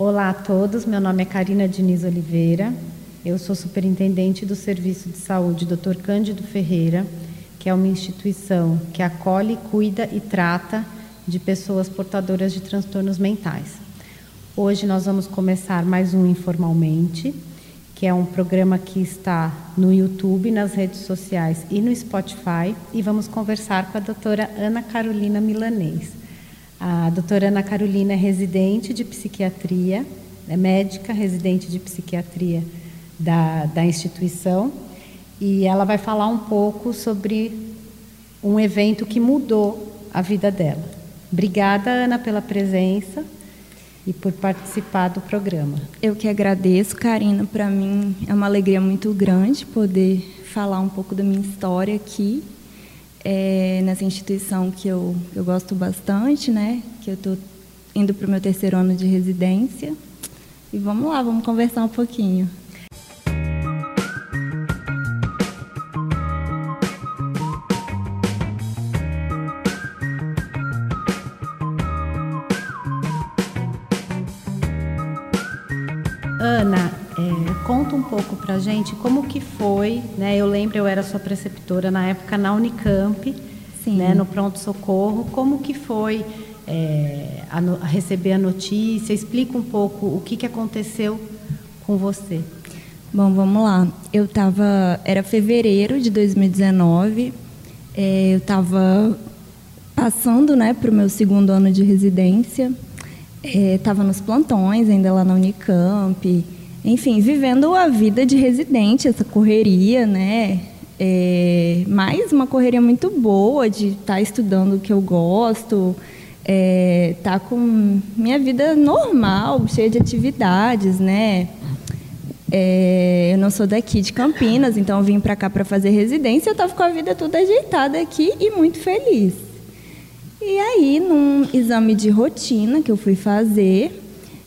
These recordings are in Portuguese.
Olá a todos, meu nome é Karina Diniz Oliveira, eu sou superintendente do Serviço de Saúde Dr. Cândido Ferreira, que é uma instituição que acolhe, cuida e trata de pessoas portadoras de transtornos mentais. Hoje nós vamos começar mais um Informalmente, que é um programa que está no YouTube, nas redes sociais e no Spotify, e vamos conversar com a doutora Ana Carolina Milanês. A doutora Ana Carolina é residente de psiquiatria, é médica residente de psiquiatria da, da instituição, e ela vai falar um pouco sobre um evento que mudou a vida dela. Obrigada, Ana, pela presença e por participar do programa. Eu que agradeço, Karina. Para mim é uma alegria muito grande poder falar um pouco da minha história aqui é, nessa instituição que eu, eu gosto bastante, né? Que eu estou indo para o meu terceiro ano de residência. E vamos lá, vamos conversar um pouquinho. Para gente como que foi, né? Eu lembro, eu era sua preceptora na época na Unicamp, Sim. Né, no pronto socorro. Como que foi é, a, a receber a notícia? Explica um pouco o que que aconteceu com você. Bom, vamos lá. Eu estava, era fevereiro de 2019. É, eu estava passando, né, para o meu segundo ano de residência estava é, nos plantões ainda lá na Unicamp, enfim, vivendo a vida de residente, essa correria, né? É, mais uma correria muito boa de estar tá estudando o que eu gosto, é, tá com minha vida normal, cheia de atividades, né? É, eu não sou daqui de Campinas, então vim para cá para fazer residência. Eu estava com a vida toda ajeitada aqui e muito feliz. E aí, num exame de rotina que eu fui fazer,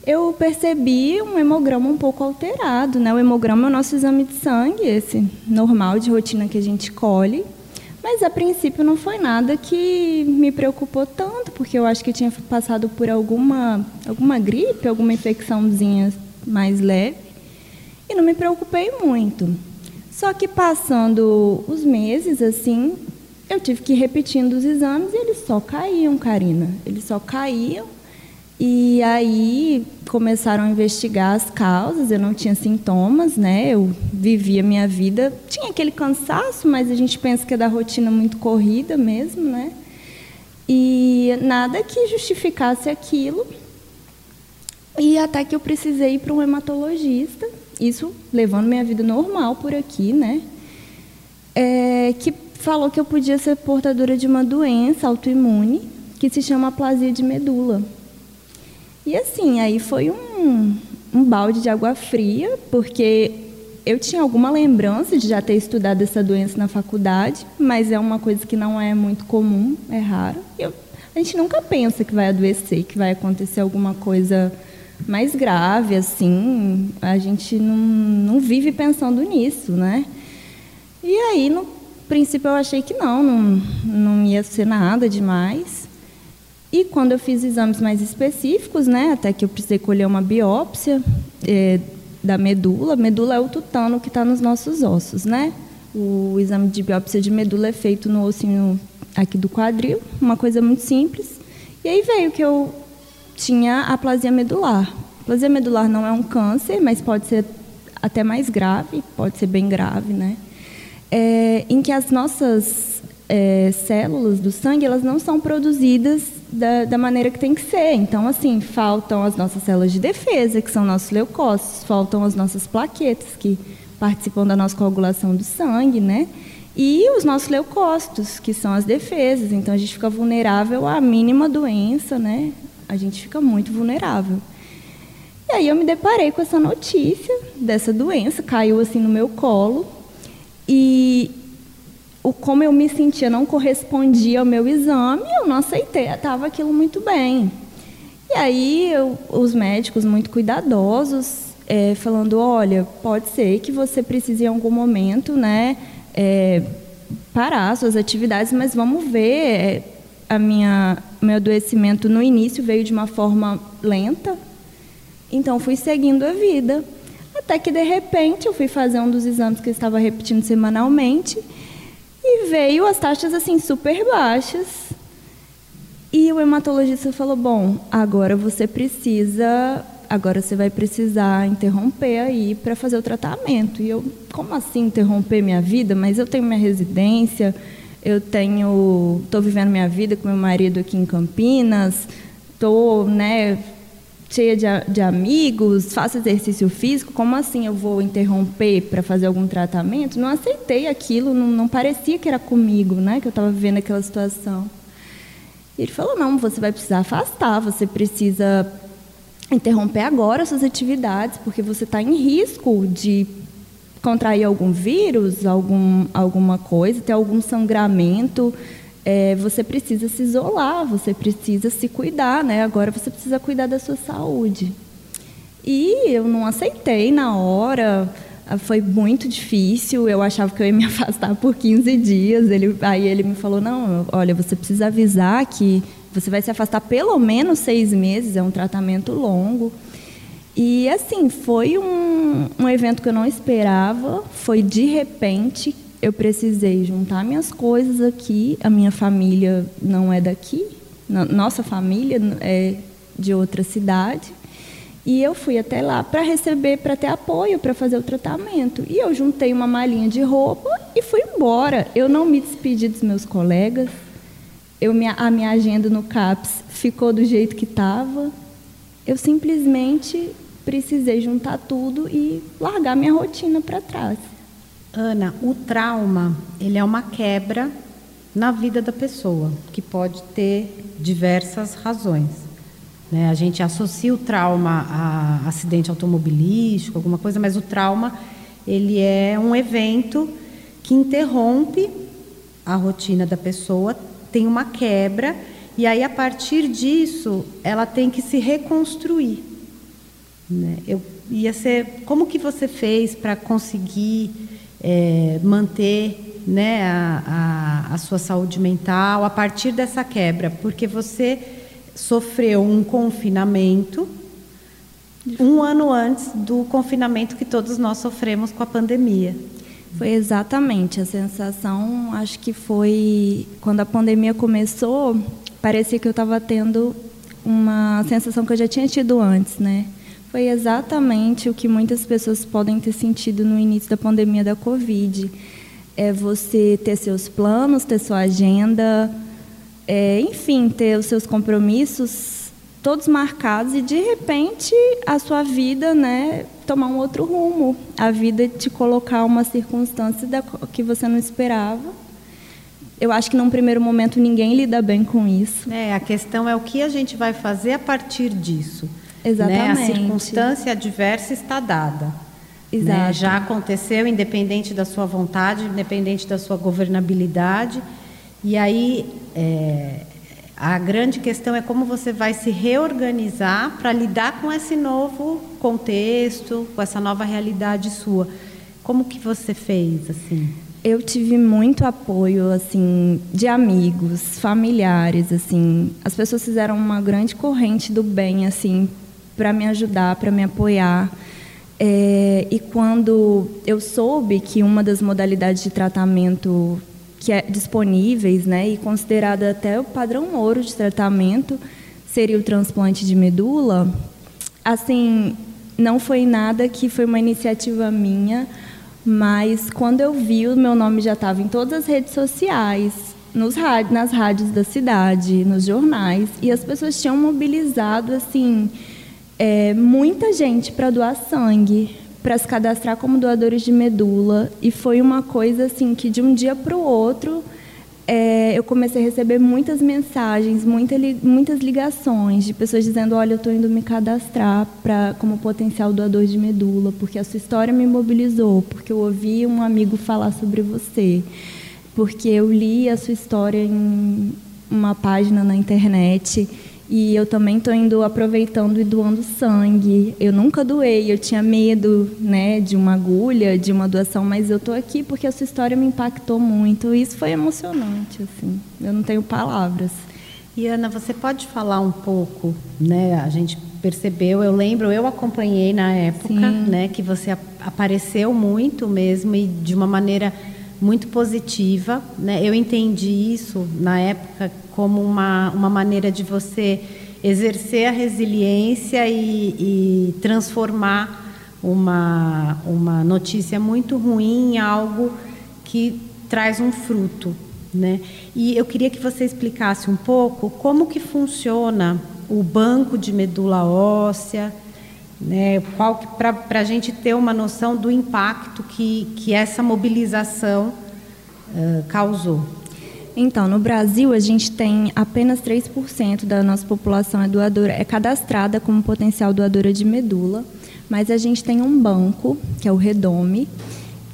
eu percebi um hemograma um pouco alterado. Né? O hemograma é o nosso exame de sangue, esse normal de rotina que a gente colhe. Mas a princípio não foi nada que me preocupou tanto, porque eu acho que tinha passado por alguma, alguma gripe, alguma infecçãozinha mais leve. E não me preocupei muito. Só que passando os meses, assim, eu tive que ir repetindo os exames e eles só caíam, Karina. Eles só caíam. E aí começaram a investigar as causas. Eu não tinha sintomas, né? Eu vivia minha vida. Tinha aquele cansaço, mas a gente pensa que é da rotina muito corrida mesmo, né? E nada que justificasse aquilo. E até que eu precisei ir para um hematologista. Isso levando minha vida normal por aqui, né? É, que falou que eu podia ser portadora de uma doença autoimune que se chama aplasia de medula. E assim, aí foi um, um balde de água fria, porque eu tinha alguma lembrança de já ter estudado essa doença na faculdade, mas é uma coisa que não é muito comum, é raro. Eu, a gente nunca pensa que vai adoecer, que vai acontecer alguma coisa mais grave, assim. A gente não, não vive pensando nisso, né? E aí, no princípio eu achei que não, não, não ia ser nada demais. E quando eu fiz exames mais específicos, né, até que eu precisei colher uma biópsia é, da medula. Medula é o tutano que está nos nossos ossos, né? O exame de biópsia de medula é feito no ossinho aqui do quadril, uma coisa muito simples. E aí veio que eu tinha aplasia medular. Aplasia medular não é um câncer, mas pode ser até mais grave, pode ser bem grave, né? é, em que as nossas é, células do sangue elas não são produzidas da, da, maneira que tem que ser. Então, assim, faltam as nossas células de defesa, que são nossos leucócitos, faltam as nossas plaquetas, que participam da nossa coagulação do sangue, né? E os nossos leucócitos, que são as defesas. Então, a gente fica vulnerável à mínima doença, né? A gente fica muito vulnerável. E aí eu me deparei com essa notícia dessa doença, caiu assim no meu colo. E o como eu me sentia não correspondia ao meu exame, eu não aceitei, estava aquilo muito bem. E aí eu, os médicos muito cuidadosos, é, falando, olha, pode ser que você precise em algum momento, né, é, parar suas atividades, mas vamos ver. É, a minha meu adoecimento no início veio de uma forma lenta, Então fui seguindo a vida. Até que de repente eu fui fazer um dos exames que eu estava repetindo semanalmente veio as taxas assim super baixas. E o hematologista falou: "Bom, agora você precisa, agora você vai precisar interromper aí para fazer o tratamento". E eu, como assim interromper minha vida? Mas eu tenho minha residência, eu tenho, estou vivendo minha vida com meu marido aqui em Campinas, estou, né, cheia de, de, amigos, faço exercício físico, como assim eu vou interromper para fazer algum tratamento? Não aceitei aquilo, não, não parecia que era comigo, né, que eu estava vivendo aquela situação. E ele falou: não, você vai precisar afastar, você precisa interromper agora suas atividades, porque você está em risco de contrair algum vírus, algum, alguma coisa, ter algum sangramento é, você precisa se isolar, você precisa se cuidar, né? Agora você precisa cuidar da sua saúde. E eu não aceitei na hora, ah, foi muito difícil. Eu achava que eu ia me afastar por 15 dias. Ele, aí ele me falou: não, olha, você precisa avisar que você vai se afastar pelo menos seis meses, é um tratamento longo. E assim, foi um, um evento que eu não esperava, foi de repente eu precisei juntar minhas coisas aqui. A minha família não é daqui, nossa família é de outra cidade. E eu fui até lá para receber, para ter apoio, para fazer o tratamento. E eu juntei uma malinha de roupa e fui embora. Eu não me despedi dos meus colegas. Eu, a minha agenda no CAPS ficou do jeito que estava. Eu simplesmente precisei juntar tudo e largar minha rotina para trás. Ana, o trauma, ele é uma quebra na vida da pessoa, que pode ter diversas razões. Né? A gente associa o trauma a acidente automobilístico, alguma coisa, mas o trauma ele é um evento que interrompe a rotina da pessoa, tem uma quebra e aí a partir disso ela tem que se reconstruir. Né? Eu ia ser, como que você fez para conseguir é, manter né, a, a, a sua saúde mental a partir dessa quebra, porque você sofreu um confinamento um ano antes do confinamento que todos nós sofremos com a pandemia. Foi exatamente a sensação, acho que foi quando a pandemia começou, parecia que eu estava tendo uma sensação que eu já tinha tido antes, né? Foi exatamente o que muitas pessoas podem ter sentido no início da pandemia da Covid. É você ter seus planos, ter sua agenda, é, enfim, ter os seus compromissos todos marcados e de repente a sua vida, né, tomar um outro rumo. A vida te colocar uma circunstância da, que você não esperava. Eu acho que num primeiro momento ninguém lida bem com isso. É, a questão é o que a gente vai fazer a partir disso. Exatamente. Né? A circunstância adversa está dada. Né? Exato. Né? Já aconteceu, independente da sua vontade, independente da sua governabilidade. E aí, é, a grande questão é como você vai se reorganizar para lidar com esse novo contexto, com essa nova realidade sua. Como que você fez, assim? Eu tive muito apoio, assim, de amigos, familiares, assim. As pessoas fizeram uma grande corrente do bem, assim, para me ajudar, para me apoiar. É, e quando eu soube que uma das modalidades de tratamento que é disponíveis, né, e considerada até o padrão ouro de tratamento, seria o transplante de medula, assim, não foi nada que foi uma iniciativa minha, mas quando eu vi, o meu nome já estava em todas as redes sociais, nos rádios, nas rádios da cidade, nos jornais, e as pessoas tinham mobilizado assim é, muita gente para doar sangue, para se cadastrar como doadores de medula. E foi uma coisa assim que de um dia para o outro é, eu comecei a receber muitas mensagens, muita, muitas ligações de pessoas dizendo: Olha, eu estou indo me cadastrar pra, como potencial doador de medula, porque a sua história me mobilizou, porque eu ouvi um amigo falar sobre você, porque eu li a sua história em uma página na internet e eu também estou indo aproveitando e doando sangue. Eu nunca doei, eu tinha medo, né, de uma agulha, de uma doação, mas eu estou aqui porque a sua história me impactou muito. Isso foi emocionante, assim. Eu não tenho palavras. E Ana, você pode falar um pouco, né? A gente percebeu. Eu lembro, eu acompanhei na época, Sim. né, que você apareceu muito mesmo e de uma maneira muito positiva, né? Eu entendi isso na época como uma uma maneira de você exercer a resiliência e, e transformar uma uma notícia muito ruim em algo que traz um fruto, né? E eu queria que você explicasse um pouco como que funciona o banco de medula óssea, né? para a gente ter uma noção do impacto que, que essa mobilização uh, causou. Então, no Brasil, a gente tem apenas 3% da nossa população é doadora, é cadastrada como potencial doadora de medula, mas a gente tem um banco, que é o Redome,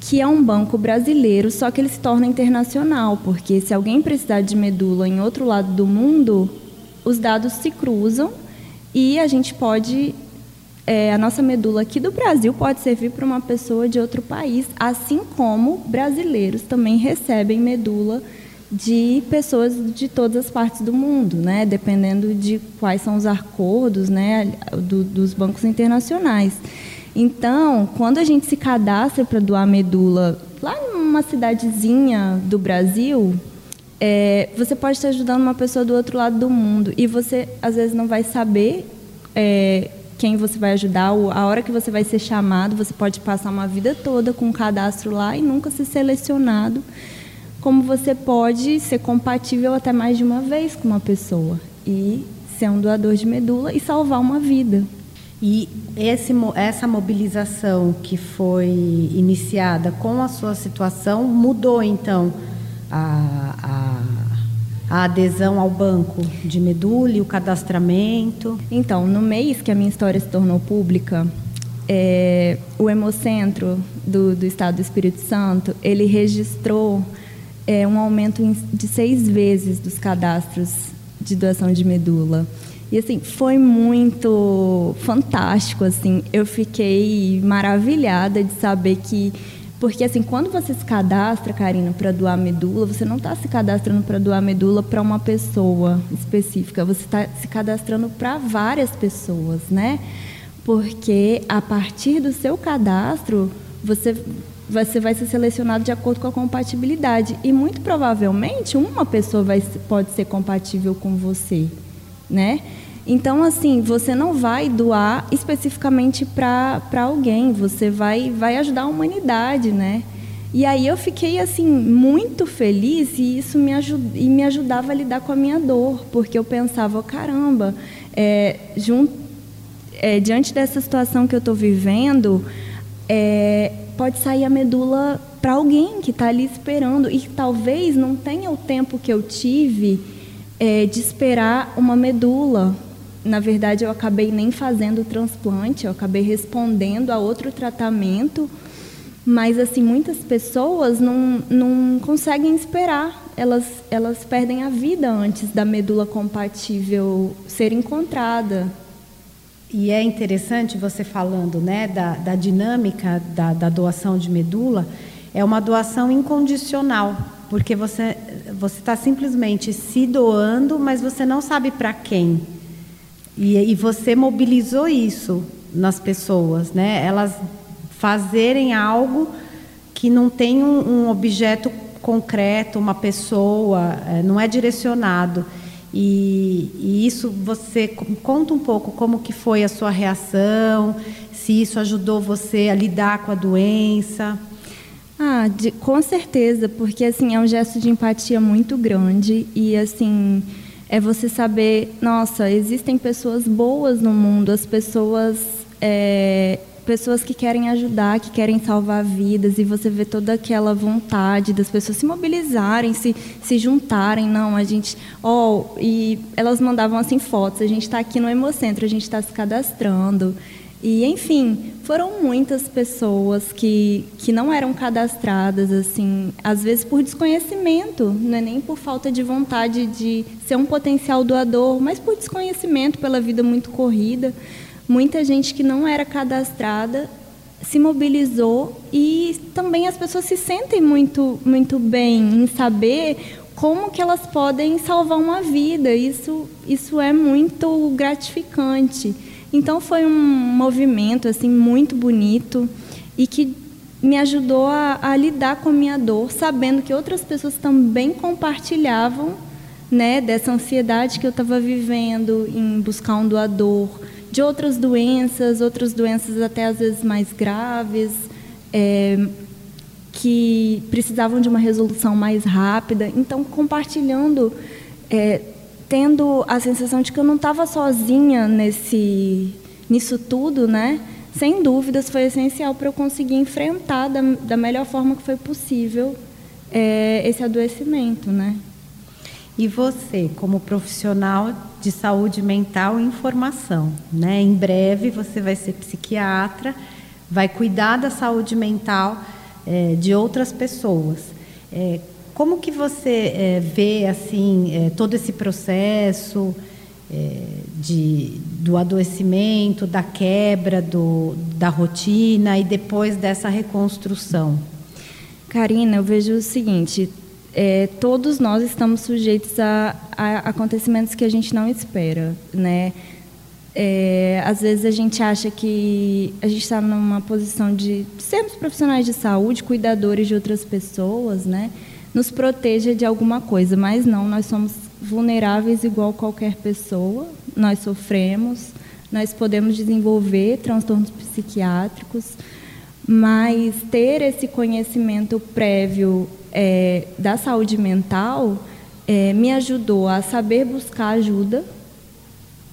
que é um banco brasileiro, só que ele se torna internacional, porque se alguém precisar de medula em outro lado do mundo, os dados se cruzam e a gente pode. É, a nossa medula aqui do Brasil pode servir para uma pessoa de outro país, assim como brasileiros também recebem medula de pessoas de todas as partes do mundo, né? dependendo de quais são os acordos né? Do, dos bancos internacionais. Então, quando a gente se cadastra para doar medula lá numa cidadezinha do Brasil, é, você pode estar ajudando uma pessoa do outro lado do mundo e você às vezes não vai saber é, quem você vai ajudar, a hora que você vai ser chamado, você pode passar uma vida toda com um cadastro lá e nunca ser selecionado, como você pode ser compatível até mais de uma vez com uma pessoa e ser um doador de medula e salvar uma vida. E esse, essa mobilização que foi iniciada com a sua situação mudou, então, a, a, a adesão ao banco de medula e o cadastramento? Então, no mês que a minha história se tornou pública, é, o Hemocentro do, do Estado do Espírito Santo, ele registrou é, um aumento de seis vezes dos cadastros de doação de medula. E assim, foi muito fantástico, assim. Eu fiquei maravilhada de saber que porque assim, quando você se cadastra, Karina, para doar medula, você não está se cadastrando para doar medula para uma pessoa específica, você está se cadastrando para várias pessoas, né? Porque a partir do seu cadastro, você você vai ser selecionado de acordo com a compatibilidade e muito provavelmente uma pessoa vai, pode ser compatível com você, né? Então, assim, você não vai doar especificamente para alguém, você vai, vai ajudar a humanidade, né? E aí eu fiquei, assim, muito feliz e isso me, ajud e me ajudava a lidar com a minha dor, porque eu pensava, caramba, é, é, diante dessa situação que eu estou vivendo, é, pode sair a medula para alguém que está ali esperando e talvez não tenha o tempo que eu tive é, de esperar uma medula na verdade, eu acabei nem fazendo o transplante, eu acabei respondendo a outro tratamento, mas assim muitas pessoas não, não conseguem esperar, elas, elas perdem a vida antes da medula compatível ser encontrada. E é interessante você falando né, da, da dinâmica da, da doação de medula, é uma doação incondicional, porque você está simplesmente se doando, mas você não sabe para quem. E, e você mobilizou isso nas pessoas, né? Elas fazerem algo que não tem um, um objeto concreto, uma pessoa, é, não é direcionado. E, e, isso você conta um pouco como que foi a sua reação, se isso ajudou você a lidar com a doença. Ah, de, com certeza, porque assim é um gesto de empatia muito grande e assim é você saber, nossa, existem pessoas boas no mundo, as pessoas é, pessoas que querem ajudar, que querem salvar vidas, e você vê toda aquela vontade das pessoas se mobilizarem, se, se juntarem. Não, a gente. Oh, e elas mandavam assim fotos: a gente está aqui no Hemocentro, a gente está se cadastrando. E, enfim, foram muitas pessoas que, que não eram cadastradas, assim, às vezes por desconhecimento, não é nem por falta de vontade de ser um potencial doador, mas por desconhecimento, pela vida muito corrida. Muita gente que não era cadastrada se mobilizou e também as pessoas se sentem muito, muito bem em saber como que elas podem salvar uma vida. Isso, isso é muito gratificante. Então foi um movimento assim muito bonito e que me ajudou a, a lidar com a minha dor, sabendo que outras pessoas também compartilhavam né, dessa ansiedade que eu estava vivendo em buscar um doador, de outras doenças, outras doenças até às vezes mais graves, é, que precisavam de uma resolução mais rápida. Então, compartilhando, é, tendo a sensação de que eu não estava sozinha nesse, nisso tudo, né? Sem dúvidas, foi essencial para eu conseguir enfrentar da, da melhor forma que foi possível é, esse adoecimento, né? E você, como profissional de saúde mental e informação, né? Em breve você vai ser psiquiatra, vai cuidar da saúde mental é, de outras pessoas. É, como que você é, vê assim é, todo esse processo é, de, do adoecimento, da quebra do, da rotina e depois dessa reconstrução? Karina, eu vejo o seguinte: é, todos nós estamos sujeitos a, a, acontecimentos que a gente não espera, né? É, às vezes a gente acha que a gente está numa posição de sermos profissionais de saúde, cuidadores de outras pessoas, né? Nos proteja de alguma coisa, mas não, nós somos vulneráveis igual qualquer pessoa, nós sofremos, nós podemos desenvolver transtornos psiquiátricos, mas ter esse conhecimento prévio é, da saúde mental é, me ajudou a saber buscar ajuda.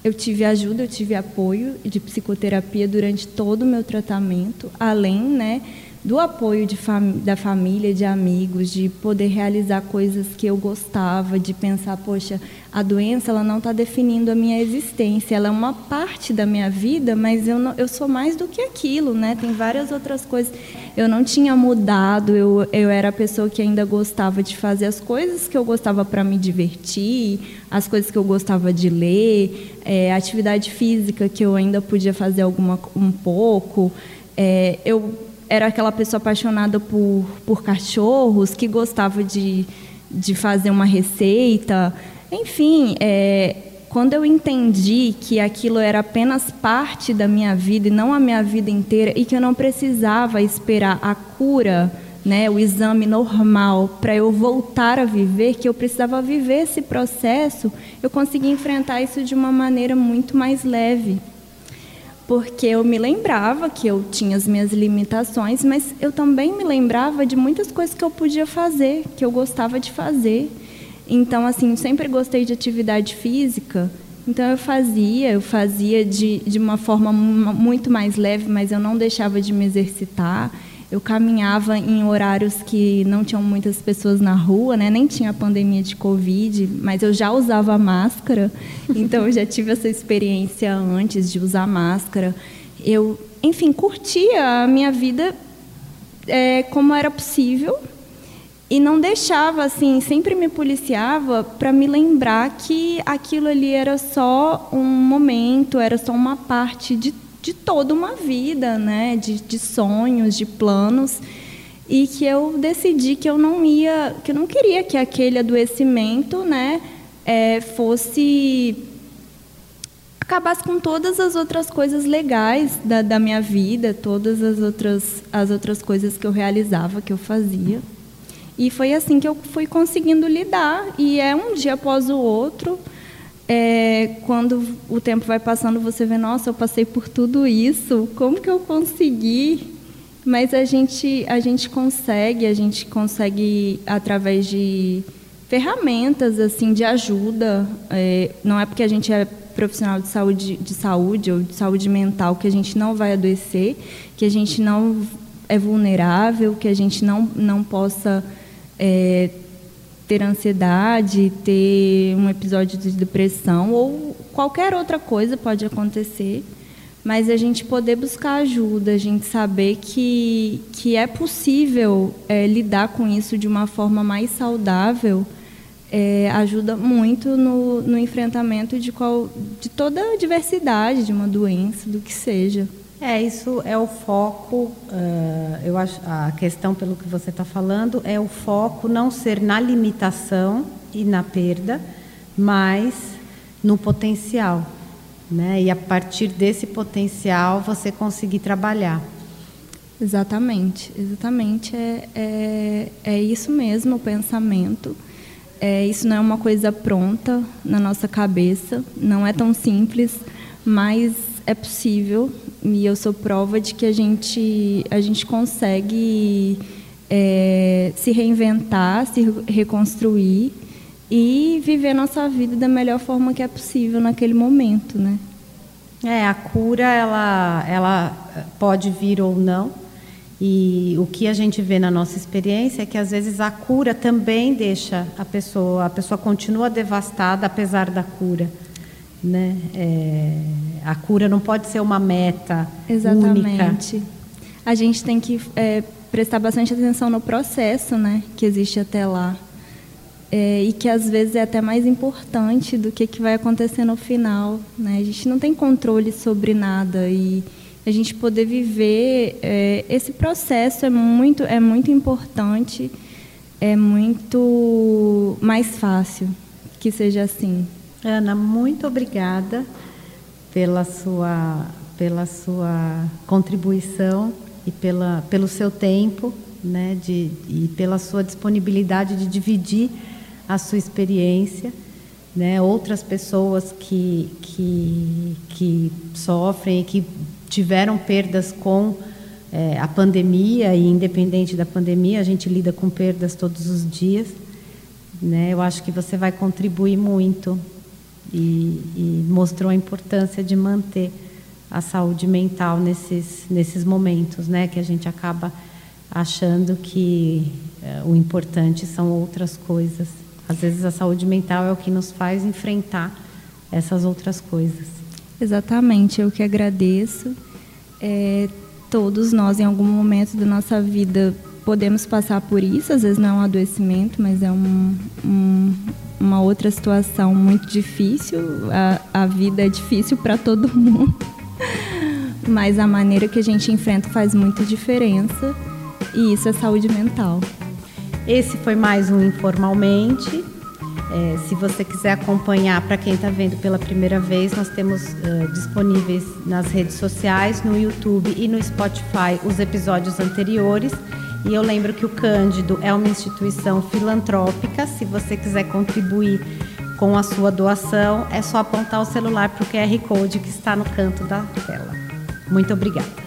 Eu tive ajuda, eu tive apoio de psicoterapia durante todo o meu tratamento, além, né, do apoio fam da família, de amigos, de poder realizar coisas que eu gostava, de pensar, poxa, a doença ela não está definindo a minha existência, ela é uma parte da minha vida, mas eu, não, eu sou mais do que aquilo, né? Tem várias outras coisas. Eu não tinha mudado, eu, eu era a pessoa que ainda gostava de fazer as coisas que eu gostava para me divertir, as coisas que eu gostava de ler, é, atividade física que eu ainda podia fazer alguma um pouco. É, eu era aquela pessoa apaixonada por, por cachorros, que gostava de, de fazer uma receita. Enfim, é, quando eu entendi que aquilo era apenas parte da minha vida e não a minha vida inteira, e que eu não precisava esperar a cura, né, o exame normal, para eu voltar a viver, que eu precisava viver esse processo, eu consegui enfrentar isso de uma maneira muito mais leve porque eu me lembrava que eu tinha as minhas limitações, mas eu também me lembrava de muitas coisas que eu podia fazer, que eu gostava de fazer. Então, assim, sempre gostei de atividade física, então eu fazia, eu fazia de, de uma forma muito mais leve, mas eu não deixava de me exercitar. Eu caminhava em horários que não tinham muitas pessoas na rua, né? nem tinha pandemia de Covid, mas eu já usava máscara, então eu já tive essa experiência antes de usar máscara. Eu, enfim, curtia a minha vida é, como era possível e não deixava, assim, sempre me policiava para me lembrar que aquilo ali era só um momento, era só uma parte de de toda uma vida, né? de, de sonhos, de planos, e que eu decidi que eu não ia, que eu não queria que aquele adoecimento, né, é, fosse acabasse com todas as outras coisas legais da, da minha vida, todas as outras as outras coisas que eu realizava, que eu fazia. E foi assim que eu fui conseguindo lidar. E é um dia após o outro é, quando o tempo vai passando, você vê, nossa, eu passei por tudo isso, como que eu consegui? Mas a gente, a gente consegue, a gente consegue através de ferramentas assim de ajuda. É, não é porque a gente é profissional de saúde, de saúde ou de saúde mental que a gente não vai adoecer, que a gente não é vulnerável, que a gente não, não possa é, ter ansiedade, ter um episódio de depressão ou qualquer outra coisa pode acontecer, mas a gente poder buscar ajuda, a gente saber que, que é possível é, lidar com isso de uma forma mais saudável, é, ajuda muito no, no enfrentamento de, qual, de toda a diversidade de uma doença, do que seja. É, isso é o foco, uh, eu acho, a questão pelo que você está falando é o foco não ser na limitação e na perda, mas no potencial. né? E a partir desse potencial você conseguir trabalhar. Exatamente, exatamente. É, é, é isso mesmo o pensamento. É, isso não é uma coisa pronta na nossa cabeça, não é tão simples, mas é possível e eu sou prova de que a gente, a gente consegue é, se reinventar, se reconstruir e viver nossa vida da melhor forma que é possível naquele momento, né? É, a cura ela, ela pode vir ou não. E o que a gente vê na nossa experiência é que às vezes a cura também deixa a pessoa, a pessoa continua devastada apesar da cura, né? É, a cura não pode ser uma meta Exatamente. única. A gente tem que é, prestar bastante atenção no processo, né, que existe até lá é, e que às vezes é até mais importante do que que vai acontecer no final, né? A gente não tem controle sobre nada e a gente poder viver é, esse processo é muito é muito importante, é muito mais fácil que seja assim. Ana, muito obrigada pela sua pela sua contribuição e pela pelo seu tempo, né, de, e pela sua disponibilidade de dividir a sua experiência, né? outras pessoas que, que, que sofrem, que tiveram perdas com é, a pandemia e independente da pandemia, a gente lida com perdas todos os dias. Né? Eu acho que você vai contribuir muito e, e mostrou a importância de manter a saúde mental nesses, nesses momentos, né? que a gente acaba achando que é, o importante são outras coisas. Às vezes a saúde mental é o que nos faz enfrentar essas outras coisas. Exatamente, eu que agradeço. É, todos nós, em algum momento da nossa vida, podemos passar por isso. Às vezes não é um adoecimento, mas é um, um, uma outra situação muito difícil. A, a vida é difícil para todo mundo, mas a maneira que a gente enfrenta faz muita diferença. E isso é saúde mental. Esse foi mais um Informalmente. É, se você quiser acompanhar, para quem está vendo pela primeira vez, nós temos uh, disponíveis nas redes sociais, no YouTube e no Spotify os episódios anteriores. E eu lembro que o Cândido é uma instituição filantrópica. Se você quiser contribuir com a sua doação, é só apontar o celular para o QR Code que está no canto da tela. Muito obrigada.